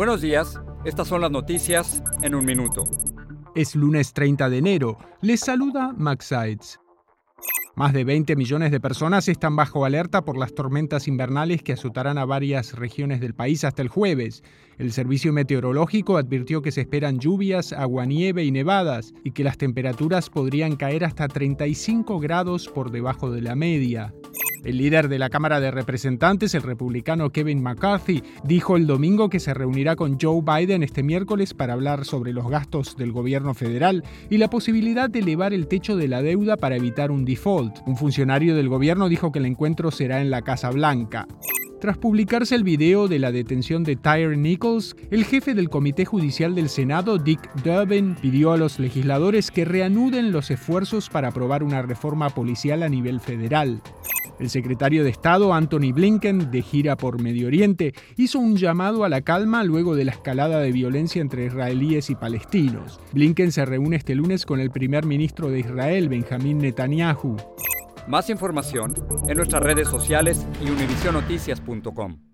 Buenos días, estas son las noticias en un minuto. Es lunes 30 de enero. Les saluda Max Sides. Más de 20 millones de personas están bajo alerta por las tormentas invernales que azotarán a varias regiones del país hasta el jueves. El servicio meteorológico advirtió que se esperan lluvias, aguanieve y nevadas y que las temperaturas podrían caer hasta 35 grados por debajo de la media. El líder de la Cámara de Representantes, el republicano Kevin McCarthy, dijo el domingo que se reunirá con Joe Biden este miércoles para hablar sobre los gastos del gobierno federal y la posibilidad de elevar el techo de la deuda para evitar un default. Un funcionario del gobierno dijo que el encuentro será en la Casa Blanca. Tras publicarse el video de la detención de Tyre Nichols, el jefe del Comité Judicial del Senado, Dick Durbin, pidió a los legisladores que reanuden los esfuerzos para aprobar una reforma policial a nivel federal. El secretario de Estado, Anthony Blinken, de gira por Medio Oriente, hizo un llamado a la calma luego de la escalada de violencia entre israelíes y palestinos. Blinken se reúne este lunes con el primer ministro de Israel, Benjamín Netanyahu. Más información en nuestras redes sociales y univisionoticias.com.